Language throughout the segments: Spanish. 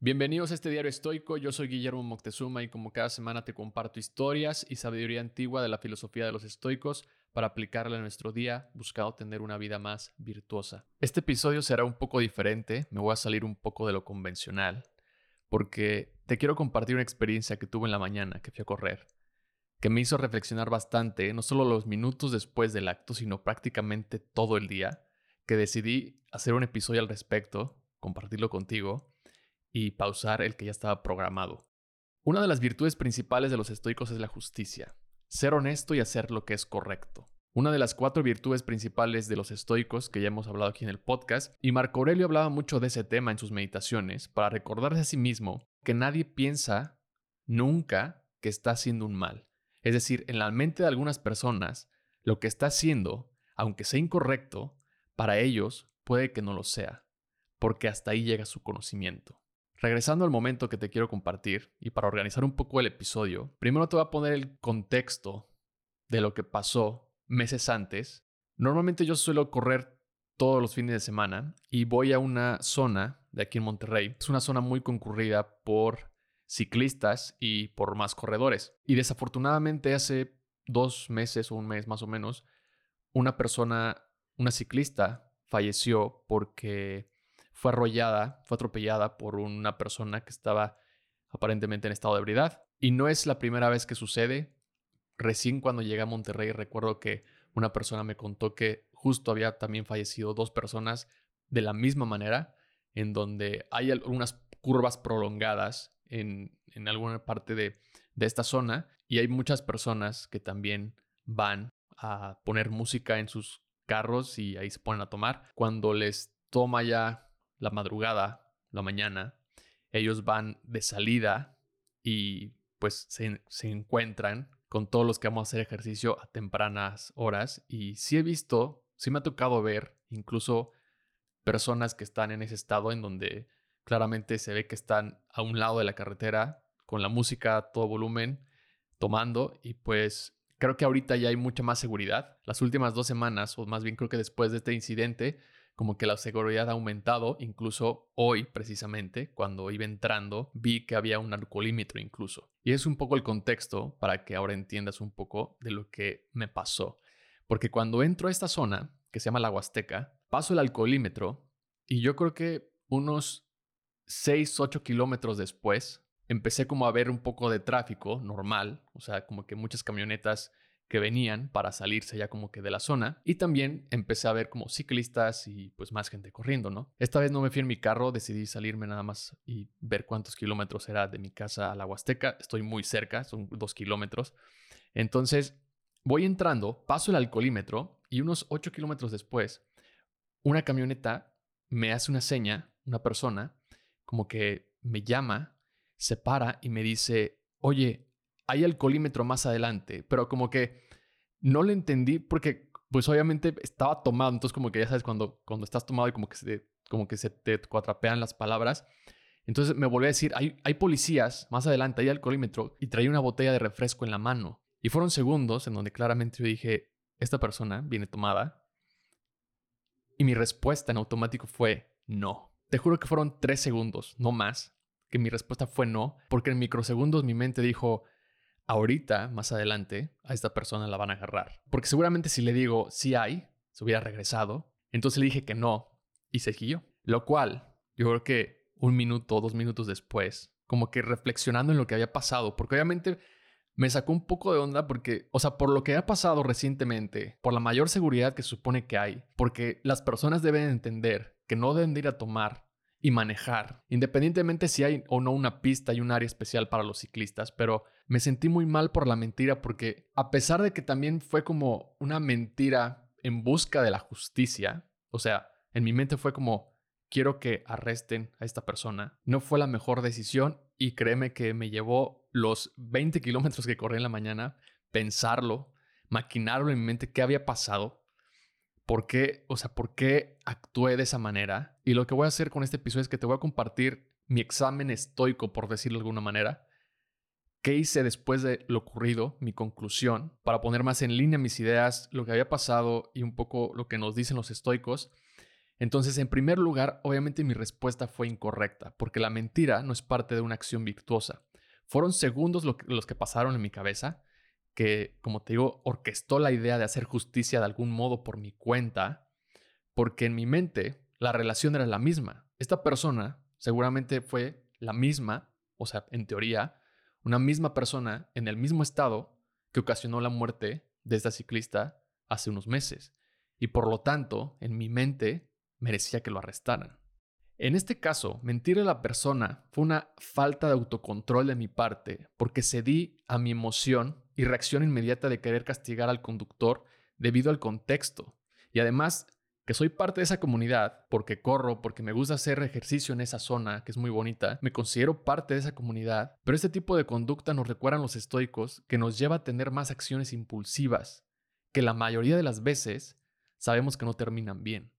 Bienvenidos a este diario estoico, yo soy Guillermo Moctezuma y como cada semana te comparto historias y sabiduría antigua de la filosofía de los estoicos para aplicarla a nuestro día, buscando tener una vida más virtuosa. Este episodio será un poco diferente, me voy a salir un poco de lo convencional, porque te quiero compartir una experiencia que tuve en la mañana que fui a correr, que me hizo reflexionar bastante, no solo los minutos después del acto, sino prácticamente todo el día, que decidí hacer un episodio al respecto, compartirlo contigo y pausar el que ya estaba programado. Una de las virtudes principales de los estoicos es la justicia, ser honesto y hacer lo que es correcto. Una de las cuatro virtudes principales de los estoicos que ya hemos hablado aquí en el podcast, y Marco Aurelio hablaba mucho de ese tema en sus meditaciones, para recordarse a sí mismo que nadie piensa nunca que está haciendo un mal. Es decir, en la mente de algunas personas, lo que está haciendo, aunque sea incorrecto, para ellos puede que no lo sea, porque hasta ahí llega su conocimiento. Regresando al momento que te quiero compartir y para organizar un poco el episodio, primero te voy a poner el contexto de lo que pasó meses antes. Normalmente yo suelo correr todos los fines de semana y voy a una zona de aquí en Monterrey. Es una zona muy concurrida por ciclistas y por más corredores. Y desafortunadamente hace dos meses o un mes más o menos, una persona, una ciclista, falleció porque fue arrollada, fue atropellada por una persona que estaba aparentemente en estado de ebriedad. Y no es la primera vez que sucede. Recién cuando llegué a Monterrey recuerdo que una persona me contó que justo había también fallecido dos personas de la misma manera, en donde hay algunas curvas prolongadas en, alguna parte de, de esta zona y hay muchas personas que también van a poner música en sus carros y ahí se ponen a tomar. Cuando les toma ya la madrugada, la mañana, ellos van de salida y pues se, encuentran con todos los que vamos a hacer ejercicio a tempranas horas. Y sí he visto, sí me ha tocado ver incluso personas que están en ese estado en donde claramente se ve que están a un lado de la carretera con la música a todo volumen, tomando y pues creo que ahorita ya hay mucha más seguridad. Las últimas dos semanas, o más bien creo que después de este incidente, como que la seguridad ha aumentado, incluso hoy precisamente, cuando iba entrando, vi que había un alcoholímetro incluso. Y es un poco el contexto para que ahora entiendas un poco de lo que me pasó. Porque cuando entro a esta zona, que se llama la Huasteca, paso el alcoholímetro y yo creo que unos 6, 8 kilómetros después, empecé como a ver un poco de tráfico normal, o sea, como que muchas camionetas que venían para salirse ya como que de la zona y también empecé a ver como ciclistas y pues más gente corriendo, ¿no? Esta vez no me fui en mi carro, decidí salirme nada más y ver cuántos kilómetros era de mi casa a la Huasteca, estoy muy cerca, son dos kilómetros. Entonces voy entrando, paso el alcoholímetro y unos ocho kilómetros después, una camioneta me hace una seña, una persona, como que me llama, se para y me dice, oye, hay alcoholímetro más adelante, pero como que no lo entendí porque pues obviamente estaba tomado, entonces como que ya sabes cuando, cuando estás tomado y como que se, como que se te cuatrapean las palabras. Entonces me volví a decir, hay, hay policías más adelante, hay alcoholímetro y traía una botella de refresco en la mano. Y fueron segundos en donde claramente yo dije, esta persona viene tomada. Y mi respuesta en automático fue no. Te juro que fueron tres segundos, no más, que mi respuesta fue no, porque en microsegundos mi mente dijo, ahorita, más adelante, a esta persona la van a agarrar. Porque seguramente si le digo sí hay, se hubiera regresado. Entonces le dije que no y se siguió. Lo cual, yo creo que un minuto dos minutos después, como que reflexionando en lo que había pasado, porque obviamente me sacó un poco de onda porque, o sea, por lo que ha pasado recientemente, por la mayor seguridad que supone que hay, porque las personas deben entender que no deben ir a tomar y manejar, independientemente si hay o no una pista y un área especial para los ciclistas, pero me sentí muy mal por la mentira porque a pesar de que también fue como una mentira en busca de la justicia, o sea, en mi mente fue como quiero que arresten a esta persona, no fue la mejor decisión y créeme que me llevó los 20 kilómetros que corrí en la mañana pensarlo, maquinarlo en mi mente qué había pasado por qué, o sea, por qué actué de esa manera. Y lo que voy a hacer con este episodio es que te voy a compartir mi examen estoico, por decirlo de alguna manera. ¿Qué hice después de lo ocurrido? Mi conclusión, para poner más en línea mis ideas, lo que había pasado y un poco lo que nos dicen los estoicos. Entonces, en primer lugar, obviamente mi respuesta fue incorrecta, porque la mentira no es parte de una acción virtuosa. Fueron segundos los que pasaron en mi cabeza, que, como te digo, orquestó la idea de hacer justicia de algún modo por mi cuenta, porque en mi mente la relación era la misma. Esta persona seguramente fue la misma, o sea, en teoría, una misma persona en el mismo estado que ocasionó la muerte de esta ciclista hace unos meses. Y por lo tanto, en mi mente, merecía que lo arrestaran. En este caso, mentirle a la persona fue una falta de autocontrol de mi parte, porque cedí a mi emoción y reacción inmediata de querer castigar al conductor debido al contexto. Y además, que soy parte de esa comunidad, porque corro, porque me gusta hacer ejercicio en esa zona, que es muy bonita, me considero parte de esa comunidad, pero este tipo de conducta nos recuerdan los estoicos que nos lleva a tener más acciones impulsivas, que la mayoría de las veces sabemos que no terminan bien.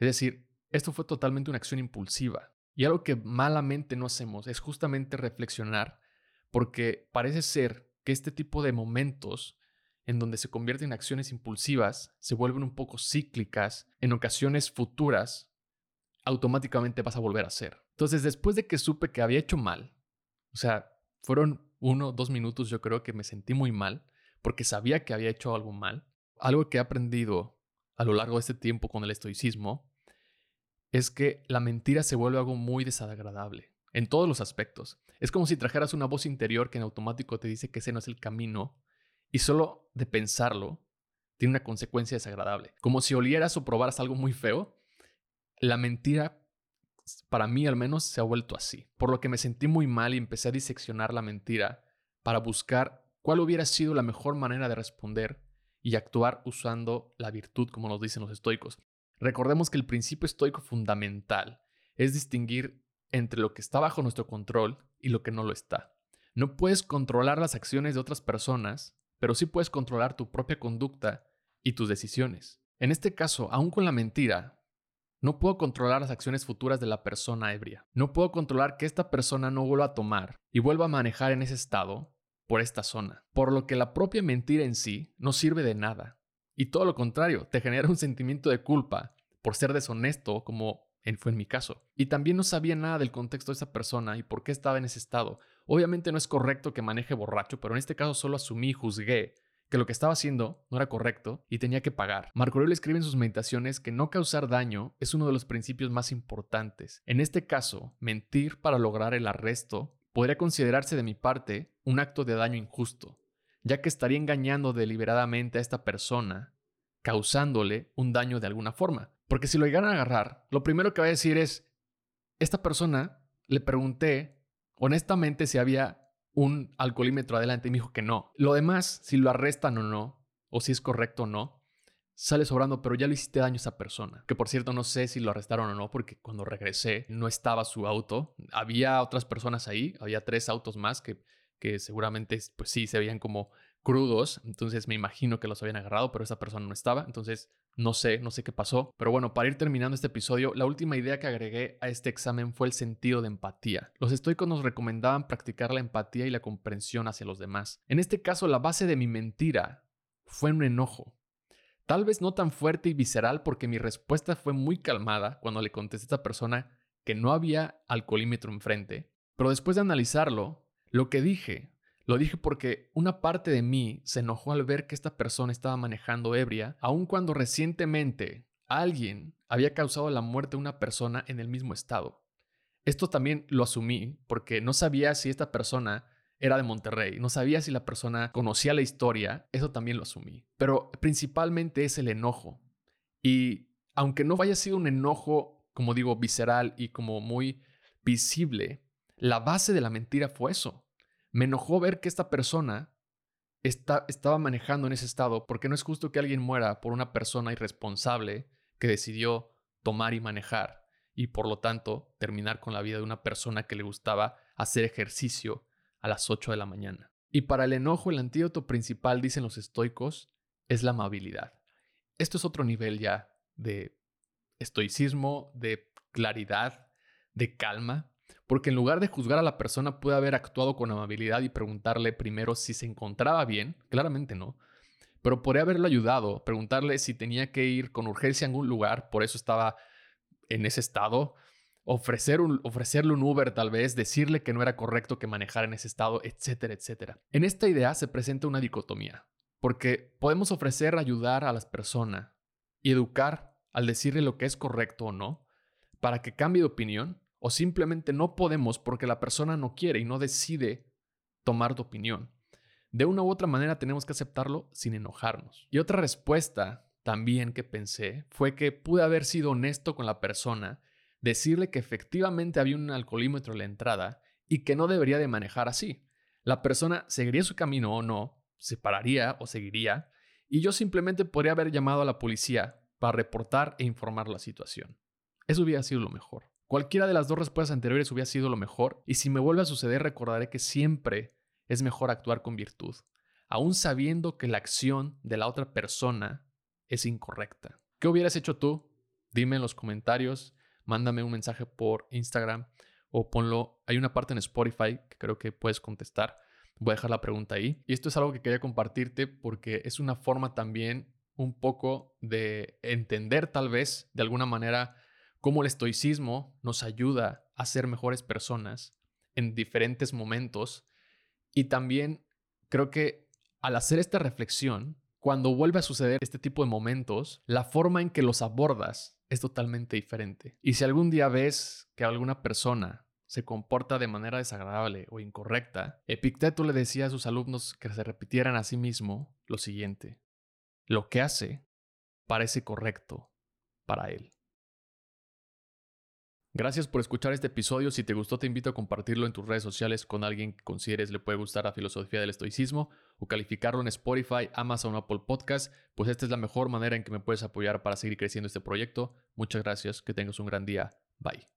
Es decir, esto fue totalmente una acción impulsiva. Y algo que malamente no hacemos es justamente reflexionar, porque parece ser que este tipo de momentos en donde se convierten en acciones impulsivas, se vuelven un poco cíclicas, en ocasiones futuras, automáticamente vas a volver a hacer. Entonces, después de que supe que había hecho mal, o sea, fueron uno, dos minutos yo creo que me sentí muy mal, porque sabía que había hecho algo mal. Algo que he aprendido a lo largo de este tiempo con el estoicismo es que la mentira se vuelve algo muy desagradable, en todos los aspectos. Es como si trajeras una voz interior que en automático te dice que ese no es el camino y solo de pensarlo tiene una consecuencia desagradable. Como si olieras o probaras algo muy feo, la mentira, para mí al menos, se ha vuelto así. Por lo que me sentí muy mal y empecé a diseccionar la mentira para buscar cuál hubiera sido la mejor manera de responder y actuar usando la virtud, como nos dicen los estoicos. Recordemos que el principio estoico fundamental es distinguir entre lo que está bajo nuestro control y lo que no lo está. No puedes controlar las acciones de otras personas, pero sí puedes controlar tu propia conducta y tus decisiones. En este caso, aún con la mentira, no puedo controlar las acciones futuras de la persona ebria. No puedo controlar que esta persona no vuelva a tomar y vuelva a manejar en ese estado por esta zona. Por lo que la propia mentira en sí no sirve de nada. Y todo lo contrario, te genera un sentimiento de culpa por ser deshonesto como fue en mi caso. Y también no sabía nada del contexto de esa persona y por qué estaba en ese estado. Obviamente no es correcto que maneje borracho, pero en este caso solo asumí y juzgué que lo que estaba haciendo no era correcto y tenía que pagar. Marco Aurelio escribe en sus meditaciones que no causar daño es uno de los principios más importantes. En este caso, mentir para lograr el arresto podría considerarse de mi parte un acto de daño injusto, ya que estaría engañando deliberadamente a esta persona, causándole un daño de alguna forma. Porque si lo llegan a agarrar, lo primero que va a decir es, esta persona le pregunté honestamente si había un alcoholímetro adelante y me dijo que no. Lo demás, si lo arrestan o no, o si es correcto o no, sale sobrando, pero ya le hiciste daño a esa persona. Que por cierto no sé si lo arrestaron o no, porque cuando regresé no estaba su auto. Había otras personas ahí, había tres autos más que, que seguramente pues sí se veían como crudos, entonces me imagino que los habían agarrado, pero esa persona no estaba, entonces no sé, no sé qué pasó. Pero bueno, para ir terminando este episodio, la última idea que agregué a este examen fue el sentido de empatía. Los estoicos nos recomendaban practicar la empatía y la comprensión hacia los demás. En este caso, la base de mi mentira fue un enojo. Tal vez no tan fuerte y visceral porque mi respuesta fue muy calmada cuando le contesté a esta persona que no había alcoholímetro enfrente. Pero después de analizarlo, lo que dije lo dije porque una parte de mí se enojó al ver que esta persona estaba manejando ebria, aun cuando recientemente alguien había causado la muerte de una persona en el mismo estado. Esto también lo asumí porque no sabía si esta persona era de Monterrey, no sabía si la persona conocía la historia, eso también lo asumí. Pero principalmente es el enojo. Y aunque no haya sido un enojo, como digo, visceral y como muy visible, la base de la mentira fue eso. Me enojó ver que esta persona estaba manejando en ese estado porque no es justo que alguien muera por una persona irresponsable que decidió tomar y manejar y por lo tanto terminar con la vida de una persona que le gustaba hacer ejercicio a las 8 de la mañana. Y para el enojo el antídoto principal, dicen los estoicos, es la amabilidad. Esto es otro nivel ya de estoicismo, de claridad, de calma, porque en lugar de juzgar a la persona puede haber actuado con amabilidad y preguntarle primero si se encontraba bien, claramente no, pero podría haberlo ayudado, preguntarle si tenía que ir con urgencia a algún lugar, por eso estaba en ese estado, ofrecer ofrecerle un Uber tal vez, decirle que no era correcto que manejara en ese estado, etcétera, etcétera. En esta idea se presenta una dicotomía, porque podemos ofrecer ayudar a las personas y educar al decirle lo que es correcto o no, para que cambie de opinión, o simplemente no podemos porque la persona no quiere y no decide tomar tu opinión. De una u otra manera tenemos que aceptarlo sin enojarnos. Y otra respuesta también que pensé fue que pude haber sido honesto con la persona, decirle que efectivamente había un alcoholímetro en la entrada y que no debería de manejar así. La persona seguiría su camino o no, se pararía o seguiría, y yo simplemente podría haber llamado a la policía para reportar e informar la situación. Eso hubiera sido lo mejor. Cualquiera de las dos respuestas anteriores hubiera sido lo mejor, y si me vuelve a suceder recordaré que siempre es mejor actuar con virtud, aun sabiendo que la acción de la otra persona es incorrecta. ¿Qué hubieras hecho tú? Dime en los comentarios, mándame un mensaje por Instagram o ponlo, hay una parte en Spotify que creo que puedes contestar. Voy a dejar la pregunta ahí. Y esto es algo que quería compartirte porque es una forma también un poco de entender tal vez de alguna manera cómo el estoicismo nos ayuda a ser mejores personas en diferentes momentos y también creo que al hacer esta reflexión, cuando vuelve a suceder este tipo de momentos, la forma en que los abordas es totalmente diferente. Y si algún día ves que alguna persona se comporta de manera desagradable o incorrecta, Epicteto le decía a sus alumnos que se repitieran a sí mismo lo siguiente. Lo que hace parece correcto para él. Gracias por escuchar este episodio. Si te gustó, te invito a compartirlo en tus redes sociales con alguien que consideres le puede gustar la filosofía del estoicismo o calificarlo en Spotify, Amazon o Apple Podcast, pues esta es la mejor manera en que me puedes apoyar para seguir creciendo este proyecto. Muchas gracias, que tengas un gran día. Bye.